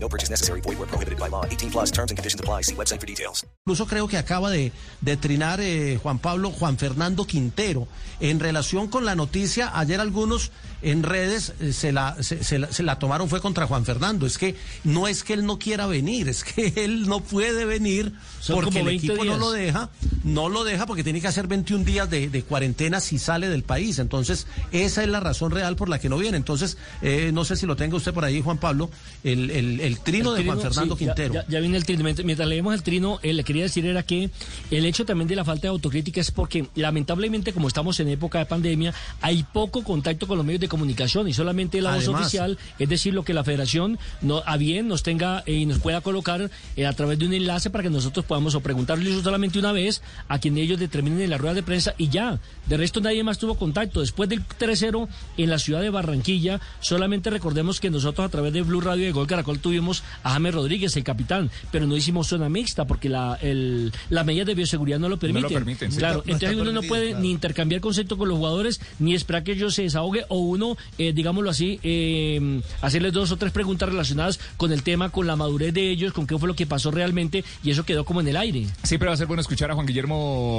No purchase necessary. Void where prohibited by law. 18 plus terms and conditions apply. See website for details. Incluso creo que acaba de, de trinar eh, Juan Pablo, Juan Fernando Quintero. En relación con la noticia, ayer algunos en redes eh, se, la, se, se la, se la tomaron fue contra Juan Fernando. Es que no es que él no quiera venir, es que él no puede venir Son porque como el 20 equipo no lo deja, no lo deja porque tiene que hacer 21 días de, de cuarentena si sale del país. Entonces, esa es la razón real por la que no viene. Entonces, eh, no sé si lo tenga usted por ahí, Juan Pablo, el, el, el trino El de Juan Fernando sí, Quintero. Ya, ya viene el trino. Mientras, leemos el trino, eh, le quería decir era que el hecho también de la falta de autocrítica es porque lamentablemente como estamos en época de pandemia, hay poco contacto con los medios de comunicación y solamente la voz oficial, es decir, lo que la federación no, a bien nos tenga eh, y nos pueda colocar eh, a través de un enlace para que nosotros podamos o preguntarle eso solamente una vez a quien ellos determinen en la rueda de prensa y ya. De resto nadie más tuvo contacto. Después del 3-0 en la ciudad de Barranquilla, solamente recordemos que nosotros a través de Blue Radio de Gol Caracol tuvimos a James Rodríguez, el capitán, pero no hicimos zona mixta porque la, el, las medidas de bioseguridad no lo permiten. permiten, sí. Claro, No entonces uno no puede claro. ni intercambiar conceptos con los jugadores, ni esperar que ellos se desahoguen, o uno, eh, digámoslo así, eh, hacerles dos o tres preguntas relacionadas con el tema, con la madurez de ellos, con qué fue lo que pasó realmente, y eso quedó como en el aire. Siempre va a ser bueno escuchar a Juan Guillermo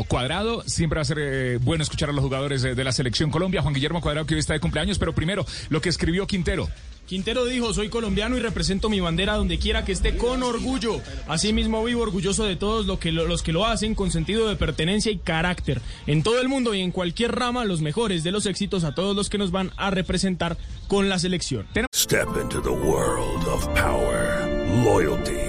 Cuadrado, siempre va a ser eh, bueno escuchar a los jugadores de la selección Colombia. Juan Guillermo Cuadrado que hoy está de cumpleaños, pero primero lo que escribió Quintero. Quintero dijo, soy colombiano y represento mi bandera donde quiera que esté con orgullo. Asimismo vivo orgulloso de todos lo que lo- los que lo hacen con sentido de pertenencia y carácter. En todo el mundo y en cualquier rama, los mejores de los éxitos a todos los que nos van a representar con la selección. Step into the world of power, loyalty,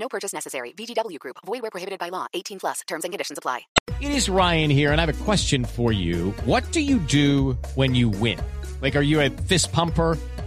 No purchase necessary. VGW Group. Void where prohibited by law. 18 plus. Terms and conditions apply. It is Ryan here, and I have a question for you. What do you do when you win? Like, are you a fist pumper?